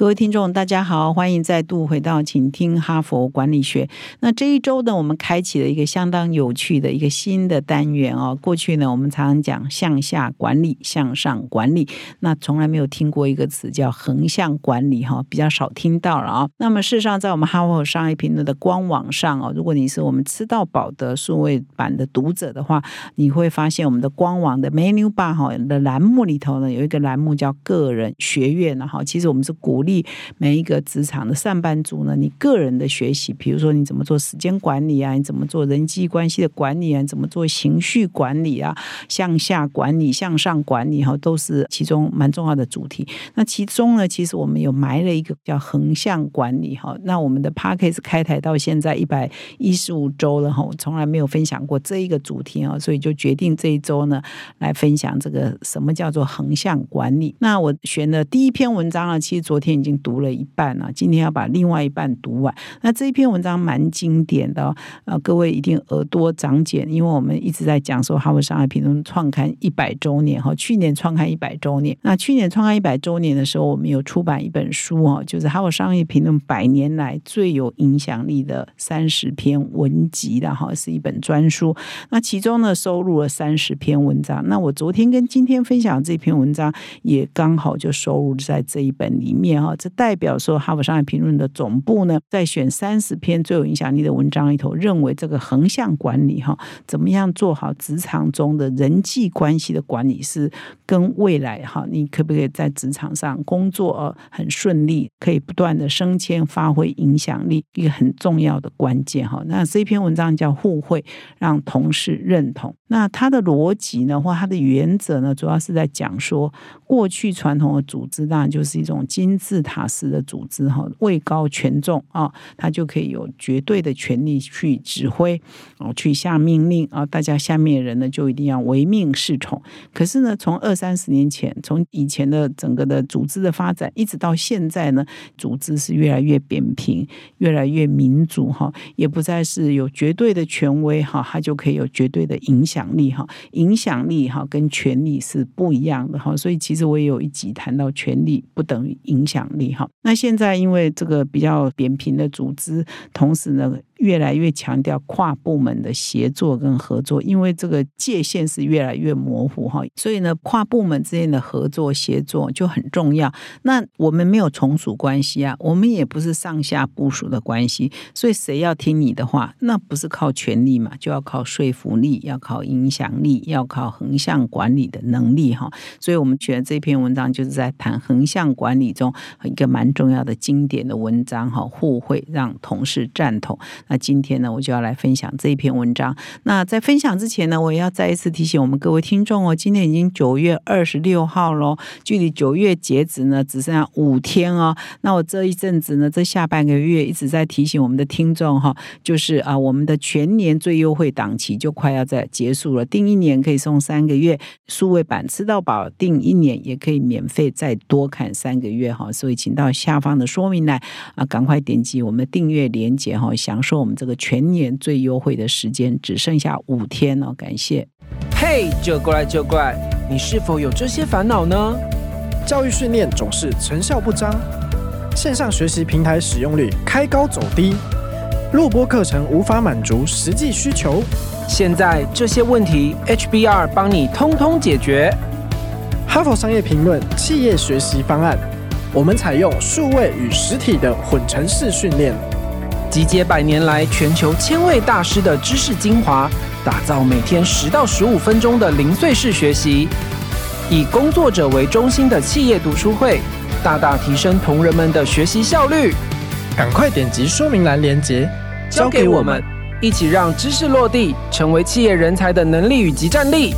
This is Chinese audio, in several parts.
各位听众，大家好，欢迎再度回到，请听哈佛管理学。那这一周呢，我们开启了一个相当有趣的一个新的单元哦。过去呢，我们常常讲向下管理、向上管理，那从来没有听过一个词叫横向管理哈，比较少听到了啊。那么事实上，在我们哈佛商业评论的官网上哦，如果你是我们吃到饱的数位版的读者的话，你会发现我们的官网的 menu bar 哈的栏目里头呢，有一个栏目叫个人学院呢哈。其实我们是鼓励。每一个职场的上班族呢，你个人的学习，比如说你怎么做时间管理啊，你怎么做人际关系的管理啊，怎么做情绪管理啊，向下管理、向上管理哈，都是其中蛮重要的主题。那其中呢，其实我们有埋了一个叫横向管理哈。那我们的 p a c k a g e 开台到现在一百一十五周了哈，我从来没有分享过这一个主题啊，所以就决定这一周呢来分享这个什么叫做横向管理。那我选的第一篇文章呢，其实昨天已经读。了一半了，今天要把另外一半读完。那这一篇文章蛮经典的，呃，各位一定耳朵长茧，因为我们一直在讲说《哈佛商业评论》创刊一百周年哈，去年创刊一百周年。那去年创刊一百周年的时候，我们有出版一本书哦，就是《哈佛商业评论》百年来最有影响力的三十篇文集的哈，是一本专书。那其中呢，收录了三十篇文章。那我昨天跟今天分享这篇文章，也刚好就收录在这一本里面哈。这代表说，《哈佛商业评论》的总部呢，在选三十篇最有影响力的文章里头，认为这个横向管理哈，怎么样做好职场中的人际关系的管理，是跟未来哈，你可不可以在职场上工作很顺利，可以不断的升迁，发挥影响力，一个很重要的关键哈。那这篇文章叫互惠，让同事认同。那它的逻辑呢，或它的原则呢，主要是在讲说，过去传统的组织当然就是一种金字塔。式的组织哈，位高权重啊，他就可以有绝对的权利去指挥哦，去下命令啊，大家下面人呢就一定要唯命是从。可是呢，从二三十年前，从以前的整个的组织的发展，一直到现在呢，组织是越来越扁平，越来越民主哈，也不再是有绝对的权威哈，他就可以有绝对的影响力哈，影响力哈跟权力是不一样的哈，所以其实我也有一集谈到权力不等于影响奖励哈。那现在因为这个比较扁平的组织，同时呢。越来越强调跨部门的协作跟合作，因为这个界限是越来越模糊哈，所以呢，跨部门之间的合作协作就很重要。那我们没有从属关系啊，我们也不是上下部署的关系，所以谁要听你的话，那不是靠权力嘛，就要靠说服力，要靠影响力，要靠横向管理的能力哈。所以我们选这篇文章就是在谈横向管理中一个蛮重要的经典的文章哈，互惠让同事赞同。那今天呢，我就要来分享这一篇文章。那在分享之前呢，我也要再一次提醒我们各位听众哦，今天已经九月二十六号喽，距离九月截止呢只剩下五天哦。那我这一阵子呢，这下半个月一直在提醒我们的听众哈，就是啊，我们的全年最优惠档期就快要在结束了，订一年可以送三个月数位版吃到饱，订一年也可以免费再多看三个月哈。所以请到下方的说明栏啊，赶快点击我们的订阅链接哈，享受。我们这个全年最优惠的时间只剩下五天哦，感谢。嘿，就过来就过来，你是否有这些烦恼呢？教育训练总是成效不彰，线上学习平台使用率开高走低，录播课程无法满足实际需求。现在这些问题，HBR 帮你通通解决。哈佛商业评论企业学习方案，我们采用数位与实体的混成式训练。集结百年来全球千位大师的知识精华，打造每天十到十五分钟的零碎式学习，以工作者为中心的企业读书会，大大提升同仁们的学习效率。赶快点击说明栏链接，交给我们，一起让知识落地，成为企业人才的能力与及战力。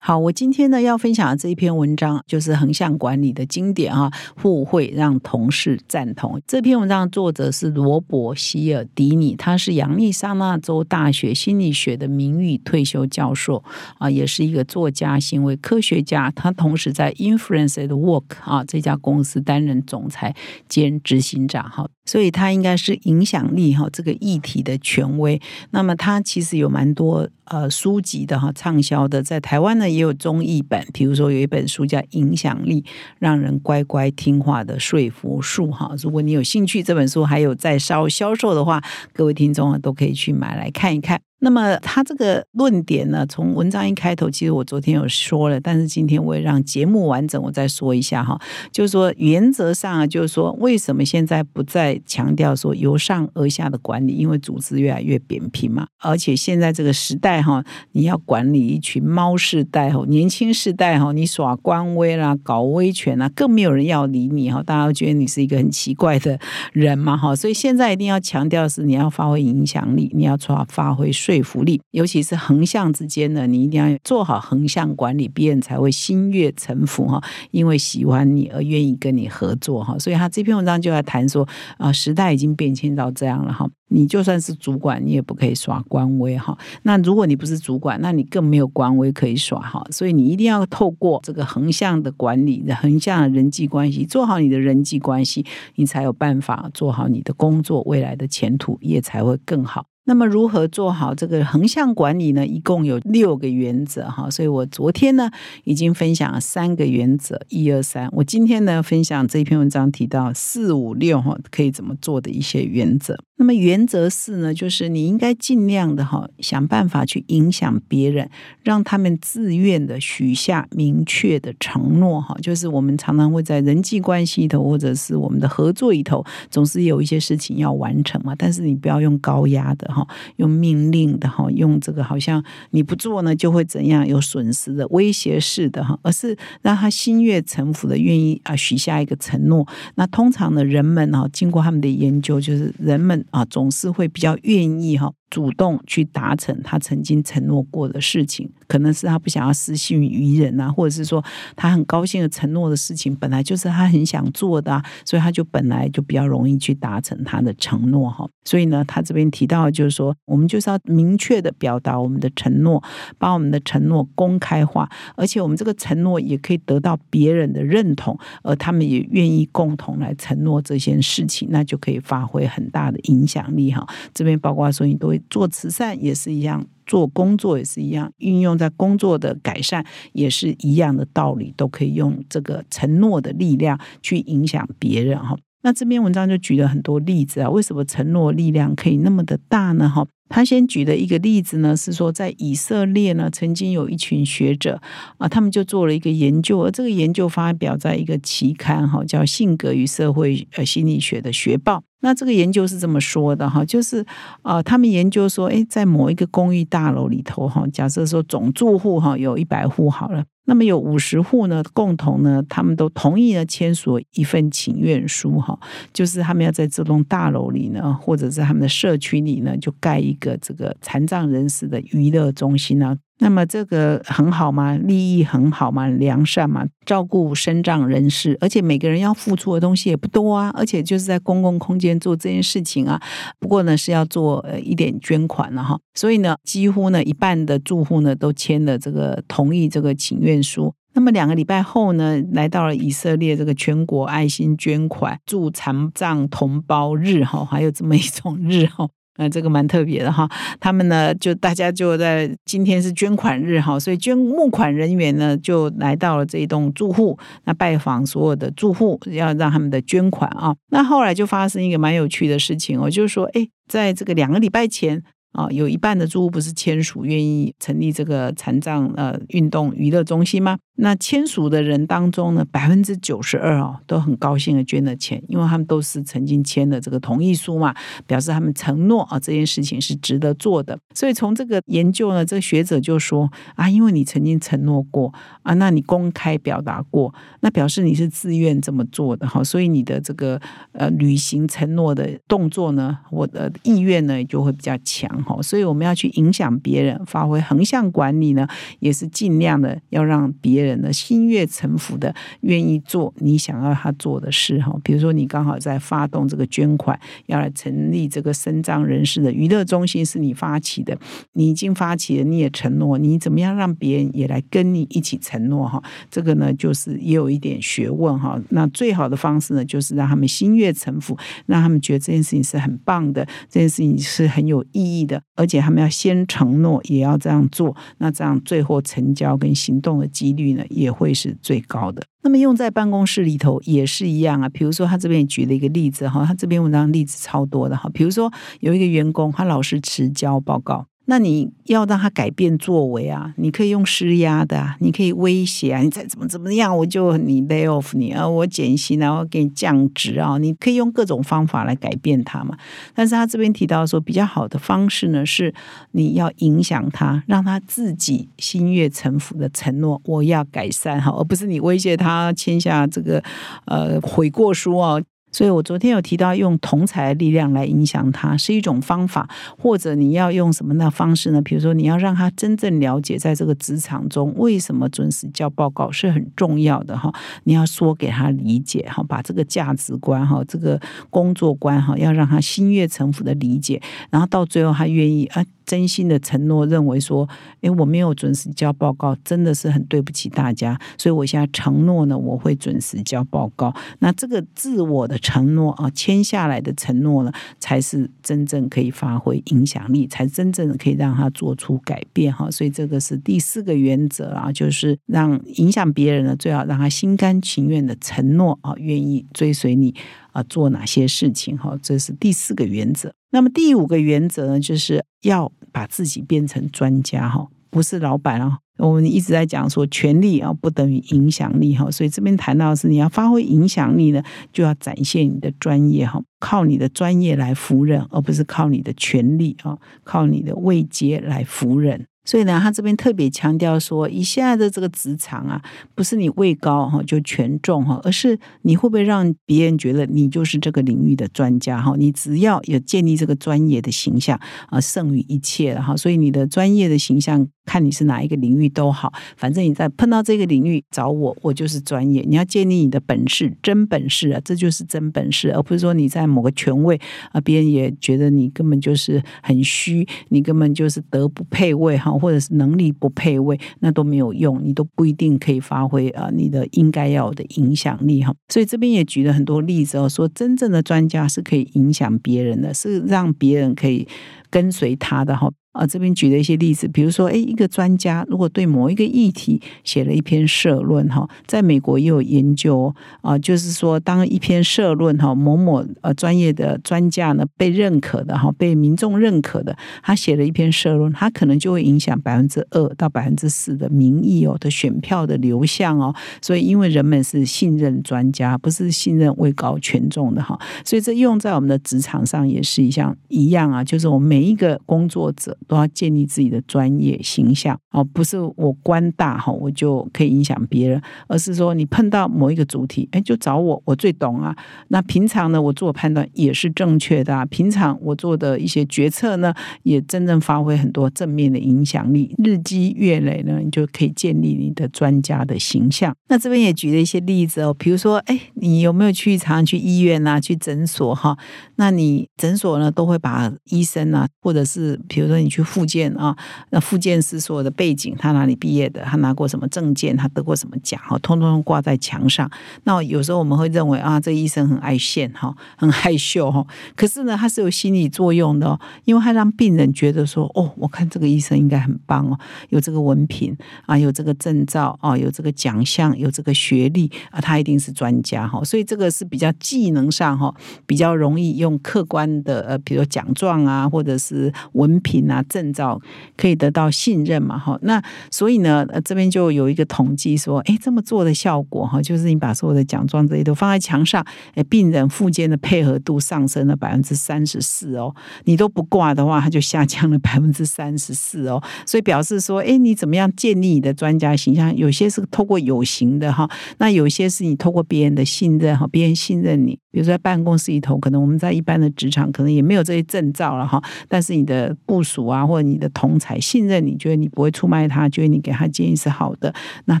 好，我今天呢要分享的这一篇文章就是横向管理的经典啊，互惠让同事赞同。这篇文章作者是罗伯希尔迪尼，他是亚利桑那州大学心理学的名誉退休教授啊，也是一个作家、行为科学家。他同时在 Influence at Work 啊这家公司担任总裁兼执行长哈。所以他应该是影响力哈这个议题的权威。那么他其实有蛮多呃书籍的哈畅销的，在台湾呢也有中译本。比如说有一本书叫《影响力：让人乖乖听话的说服术》哈。如果你有兴趣，这本书还有在烧销售的话，各位听众啊都可以去买来看一看。那么他这个论点呢，从文章一开头，其实我昨天有说了，但是今天我也让节目完整，我再说一下哈。就是说原则上啊，就是说为什么现在不再强调说由上而下的管理？因为组织越来越扁平嘛，而且现在这个时代哈，你要管理一群猫世代哈，年轻世代哈，你耍官威啦，搞威权啦，更没有人要理你哈，大家都觉得你是一个很奇怪的人嘛哈。所以现在一定要强调是你要发挥影响力，你要发发挥。说服力，尤其是横向之间呢，你一定要做好横向管理，别人才会心悦诚服哈，因为喜欢你而愿意跟你合作哈。所以他这篇文章就在谈说啊，时代已经变迁到这样了哈，你就算是主管，你也不可以耍官威哈。那如果你不是主管，那你更没有官威可以耍哈。所以你一定要透过这个横向的管理，横向的人际关系，做好你的人际关系，你才有办法做好你的工作，未来的前途也才会更好。那么如何做好这个横向管理呢？一共有六个原则哈，所以我昨天呢已经分享了三个原则，一二三。我今天呢分享这篇文章提到四五六哈，可以怎么做的一些原则。那么原则四呢，就是你应该尽量的哈，想办法去影响别人，让他们自愿的许下明确的承诺哈。就是我们常常会在人际关系里头，或者是我们的合作里头，总是有一些事情要完成嘛。但是你不要用高压的哈，用命令的哈，用这个好像你不做呢就会怎样有损失的威胁式的哈，而是让他心悦诚服的愿意啊许下一个承诺。那通常呢人们哈，经过他们的研究，就是人们。啊，总是会比较愿意哈。主动去达成他曾经承诺过的事情，可能是他不想要失信于人啊，或者是说他很高兴的承诺的事情，本来就是他很想做的，啊所以他就本来就比较容易去达成他的承诺哈。所以呢，他这边提到就是说，我们就是要明确的表达我们的承诺，把我们的承诺公开化，而且我们这个承诺也可以得到别人的认同，而他们也愿意共同来承诺这件事情，那就可以发挥很大的影响力哈。这边包括说你都做慈善也是一样，做工作也是一样，运用在工作的改善也是一样的道理，都可以用这个承诺的力量去影响别人哈。那这篇文章就举了很多例子啊，为什么承诺力量可以那么的大呢？哈。他先举的一个例子呢，是说在以色列呢，曾经有一群学者啊，他们就做了一个研究，而这个研究发表在一个期刊哈，叫《性格与社会呃心理学的学报》。那这个研究是这么说的哈，就是啊，他们研究说，哎，在某一个公寓大楼里头哈，假设说总住户哈有一百户好了。那么有五十户呢，共同呢，他们都同意呢签署一份请愿书哈，就是他们要在这栋大楼里呢，或者在他们的社区里呢，就盖一个这个残障人士的娱乐中心呢。那么这个很好吗？利益很好吗？良善吗？照顾身障人士，而且每个人要付出的东西也不多啊，而且就是在公共空间做这件事情啊。不过呢，是要做呃一点捐款了哈。所以呢，几乎呢一半的住户呢都签了这个同意这个请愿书。那么两个礼拜后呢，来到了以色列这个全国爱心捐款助残障同胞日哈，还有这么一种日哈。呃，这个蛮特别的哈，他们呢就大家就在今天是捐款日哈，所以捐募款人员呢就来到了这一栋住户，那拜访所有的住户，要让他们的捐款啊。那后来就发生一个蛮有趣的事情哦，就是说，哎，在这个两个礼拜前。啊，有一半的住户不是签署愿意成立这个残障呃运动娱乐中心吗？那签署的人当中呢，百分之九十二哦都很高兴的捐了钱，因为他们都是曾经签了这个同意书嘛，表示他们承诺啊这件事情是值得做的。所以从这个研究呢，这个学者就说啊，因为你曾经承诺过啊，那你公开表达过，那表示你是自愿这么做的哈，所以你的这个呃履行承诺的动作呢，我的意愿呢就会比较强哈。所以我们要去影响别人，发挥横向管理呢，也是尽量的要让别人。人呢心悦诚服的愿意做你想要他做的事哈，比如说你刚好在发动这个捐款，要来成立这个身障人士的娱乐中心，是你发起的，你已经发起了，你也承诺，你怎么样让别人也来跟你一起承诺哈？这个呢，就是也有一点学问哈。那最好的方式呢，就是让他们心悦诚服，让他们觉得这件事情是很棒的，这件事情是很有意义的，而且他们要先承诺，也要这样做，那这样最后成交跟行动的几率。也会是最高的。那么用在办公室里头也是一样啊。比如说，他这边举了一个例子哈，他这篇文章例子超多的哈。比如说，有一个员工，他老是迟交报告。那你要让他改变作为啊？你可以用施压的啊，你可以威胁啊，你再怎么怎么样，我就你 lay off 你啊，我减薪啊，我给你降职啊，你可以用各种方法来改变他嘛。但是他这边提到说，比较好的方式呢，是你要影响他，让他自己心悦诚服的承诺我要改善哈，而不是你威胁他签下这个呃悔过书啊。所以我昨天有提到用同才力量来影响他是一种方法，或者你要用什么的方式呢？比如说你要让他真正了解，在这个职场中为什么准时交报告是很重要的哈。你要说给他理解哈，把这个价值观哈，这个工作观哈，要让他心悦诚服的理解，然后到最后他愿意啊。真心的承诺，认为说，诶，我没有准时交报告，真的是很对不起大家，所以我现在承诺呢，我会准时交报告。那这个自我的承诺啊，签下来的承诺呢，才是真正可以发挥影响力，才真正可以让他做出改变哈。所以这个是第四个原则啊，就是让影响别人呢，最好让他心甘情愿的承诺啊，愿意追随你啊，做哪些事情哈。这是第四个原则。那么第五个原则呢，就是要。把自己变成专家哈，不是老板啊。我们一直在讲说，权力啊不等于影响力哈。所以这边谈到是，你要发挥影响力呢，就要展现你的专业哈，靠你的专业来服人，而不是靠你的权力啊，靠你的位阶来服人。所以呢，他这边特别强调说，以现在的这个职场啊，不是你位高哈就权重哈，而是你会不会让别人觉得你就是这个领域的专家哈？你只要有建立这个专业的形象啊，胜于一切了哈。所以你的专业的形象。看你是哪一个领域都好，反正你在碰到这个领域找我，我就是专业。你要建立你的本事，真本事啊，这就是真本事，而不是说你在某个权位啊，别人也觉得你根本就是很虚，你根本就是德不配位哈，或者是能力不配位，那都没有用，你都不一定可以发挥啊你的应该要的影响力哈。所以这边也举了很多例子哦，说真正的专家是可以影响别人的，是让别人可以跟随他的哈。啊，这边举了一些例子，比如说，哎，一个专家如果对某一个议题写了一篇社论，哈，在美国也有研究啊，就是说，当一篇社论，哈，某某呃专业的专家呢被认可的，哈，被民众认可的，他写了一篇社论，他可能就会影响百分之二到百分之四的民意哦的选票的流向哦，所以因为人们是信任专家，不是信任位高权重的哈，所以这用在我们的职场上也是一样一样啊，就是我们每一个工作者。都要建立自己的专业形象哦，不是我官大哈，我就可以影响别人，而是说你碰到某一个主题，哎，就找我，我最懂啊。那平常呢，我做判断也是正确的，啊，平常我做的一些决策呢，也真正发挥很多正面的影响力。日积月累呢，你就可以建立你的专家的形象。那这边也举了一些例子哦，比如说，哎，你有没有去常常去医院啊，去诊所哈？那你诊所呢，都会把医生啊，或者是比如说你去。去复健啊，那复健师所有的背景，他哪里毕业的，他拿过什么证件，他得过什么奖，哈，通通挂在墙上。那有时候我们会认为啊，这医生很爱现，哈，很害羞，哈。可是呢，他是有心理作用的，因为他让病人觉得说，哦，我看这个医生应该很棒哦，有这个文凭啊，有这个证照啊，有这个奖项，有这个学历啊，他一定是专家，哈。所以这个是比较技能上，哈，比较容易用客观的，呃，比如奖状啊，或者是文凭啊。证照，可以得到信任嘛，哈。那所以呢，这边就有一个统计说，哎，这么做的效果哈，就是你把所有的奖状这些都放在墙上，哎，病人复健的配合度上升了百分之三十四哦。你都不挂的话，它就下降了百分之三十四哦。所以表示说，哎，你怎么样建立你的专家形象？有些是透过有形的哈，那有些是你透过别人的信任哈，别人信任你。比如说在办公室里头，可能我们在一般的职场可能也没有这些证照了哈，但是你的部署啊，或者你的同才信任你，觉得你不会出卖他，觉得你给他建议是好的，那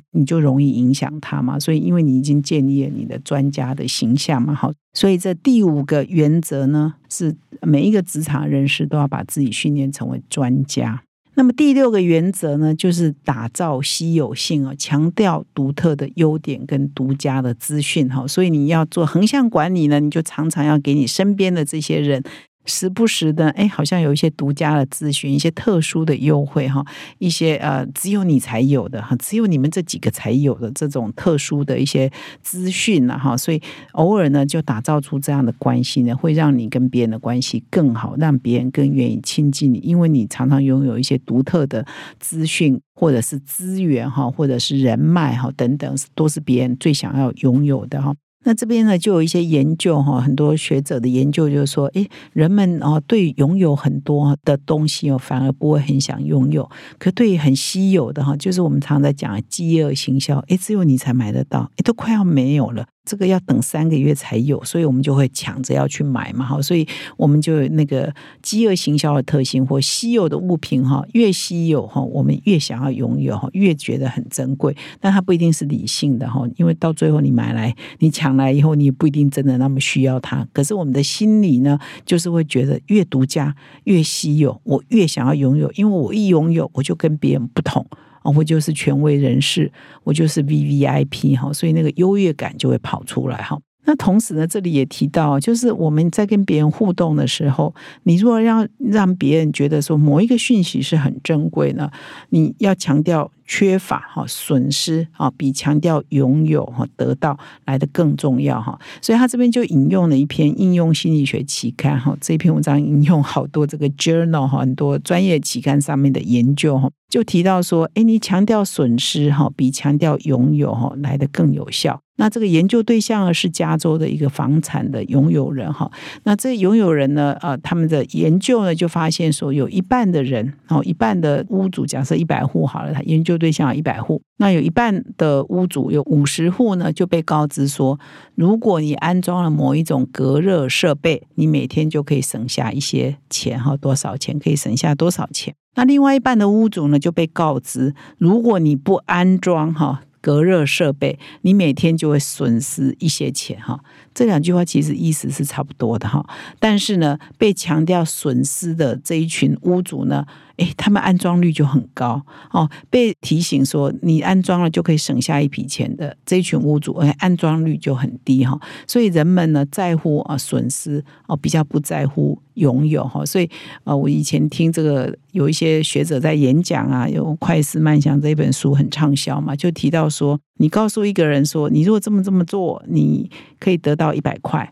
你就容易影响他嘛。所以因为你已经建立了你的专家的形象嘛，好，所以这第五个原则呢，是每一个职场人士都要把自己训练成为专家。那么第六个原则呢，就是打造稀有性啊，强调独特的优点跟独家的资讯哈。所以你要做横向管理呢，你就常常要给你身边的这些人。时不时的，哎，好像有一些独家的咨询，一些特殊的优惠哈，一些呃，只有你才有的哈，只有你们这几个才有的这种特殊的一些资讯了哈，所以偶尔呢，就打造出这样的关系呢，会让你跟别人的关系更好，让别人更愿意亲近你，因为你常常拥有一些独特的资讯或者是资源哈，或者是人脉哈等等，都是别人最想要拥有的哈。那这边呢，就有一些研究哈，很多学者的研究就是说，诶，人们哦，对拥有很多的东西哦，反而不会很想拥有；可对很稀有的哈，就是我们常在讲饥饿行销，诶，只有你才买得到，诶，都快要没有了。这个要等三个月才有，所以我们就会抢着要去买嘛，哈，所以我们就那个饥饿行销的特性，或稀有的物品哈，越稀有哈，我们越想要拥有哈，越觉得很珍贵。但它不一定是理性的哈，因为到最后你买来，你抢来以后，你也不一定真的那么需要它。可是我们的心理呢，就是会觉得越独家越稀有，我越想要拥有，因为我一拥有，我就跟别人不同。哦我就是权威人士，我就是 V V I P 哈，所以那个优越感就会跑出来哈。那同时呢，这里也提到，就是我们在跟别人互动的时候，你如果要让别人觉得说某一个讯息是很珍贵呢，你要强调。缺乏哈损失啊，比强调拥有哈得到来的更重要哈。所以他这边就引用了一篇应用心理学期刊哈，这篇文章引用好多这个 journal 哈，很多专业期刊上面的研究哈，就提到说，哎，你强调损失哈，比强调拥有哈来的更有效。那这个研究对象呢是加州的一个房产的拥有人哈。那这拥有人呢，呃，他们的研究呢就发现说，有一半的人哦，一半的屋主，假设一百户好了，他研究。对象一百户，那有一半的屋主有五十户呢，就被告知说，如果你安装了某一种隔热设备，你每天就可以省下一些钱哈，多少钱可以省下多少钱？那另外一半的屋主呢，就被告知，如果你不安装哈隔热设备，你每天就会损失一些钱哈。这两句话其实意思是差不多的哈，但是呢，被强调损失的这一群屋主呢。哎，他们安装率就很高哦。被提醒说你安装了就可以省下一笔钱的这一群屋主，哎，安装率就很低哈。所以人们呢在乎啊损失哦，比较不在乎拥有哈。所以啊，我以前听这个有一些学者在演讲啊，有《快思慢想》这本书很畅销嘛，就提到说，你告诉一个人说，你如果这么这么做，你可以得到一百块；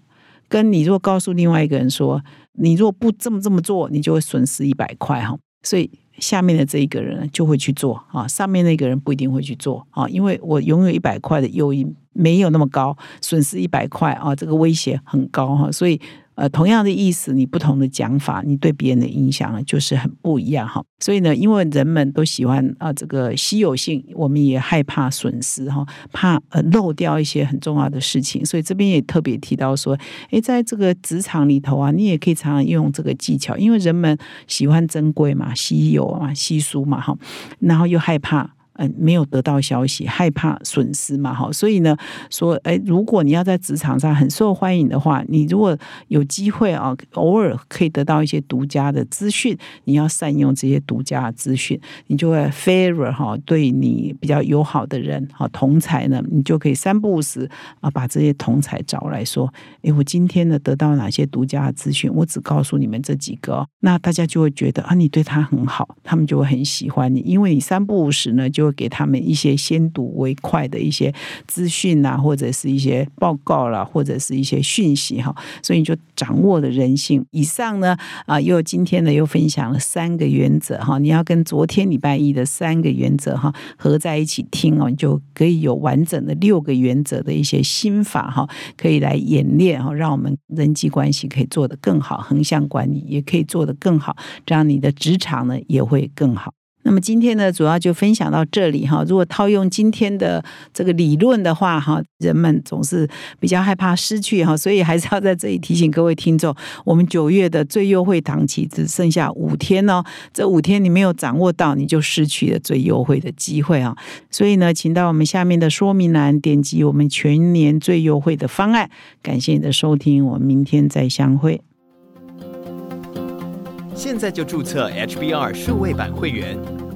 跟你如果告诉另外一个人说，你如果不这么这么做，你就会损失一百块哈。所以下面的这一个人就会去做啊，上面那个人不一定会去做啊，因为我拥有一百块的诱因没有那么高，损失一百块啊，这个威胁很高哈，所以。呃，同样的意思，你不同的讲法，你对别人的影响，就是很不一样哈。所以呢，因为人们都喜欢啊这个稀有性，我们也害怕损失哈，怕呃漏掉一些很重要的事情。所以这边也特别提到说，诶，在这个职场里头啊，你也可以常常用这个技巧，因为人们喜欢珍贵嘛、稀有嘛、稀疏嘛哈，然后又害怕。嗯，没有得到消息，害怕损失嘛，哈，所以呢，说，哎，如果你要在职场上很受欢迎的话，你如果有机会啊，偶尔可以得到一些独家的资讯，你要善用这些独家的资讯，你就会 favor 哈，对你比较友好的人哈，同才呢，你就可以三不五时啊，把这些同才找来说，哎，我今天呢得到哪些独家的资讯，我只告诉你们这几个，那大家就会觉得啊，你对他很好，他们就会很喜欢你，因为你三不五时呢就。就会给他们一些先睹为快的一些资讯啊，或者是一些报告啦，或者是一些讯息哈。所以你就掌握了人性。以上呢啊，又今天呢又分享了三个原则哈，你要跟昨天礼拜一的三个原则哈合在一起听哦，你就可以有完整的六个原则的一些心法哈，可以来演练哈，让我们人际关系可以做得更好，横向管理也可以做得更好，这样你的职场呢也会更好。那么今天呢，主要就分享到这里哈。如果套用今天的这个理论的话哈，人们总是比较害怕失去哈，所以还是要在这里提醒各位听众，我们九月的最优惠档期只剩下五天哦。这五天你没有掌握到，你就失去了最优惠的机会啊。所以呢，请到我们下面的说明栏点击我们全年最优惠的方案。感谢你的收听，我们明天再相会。现在就注册 HBR 数位版会员，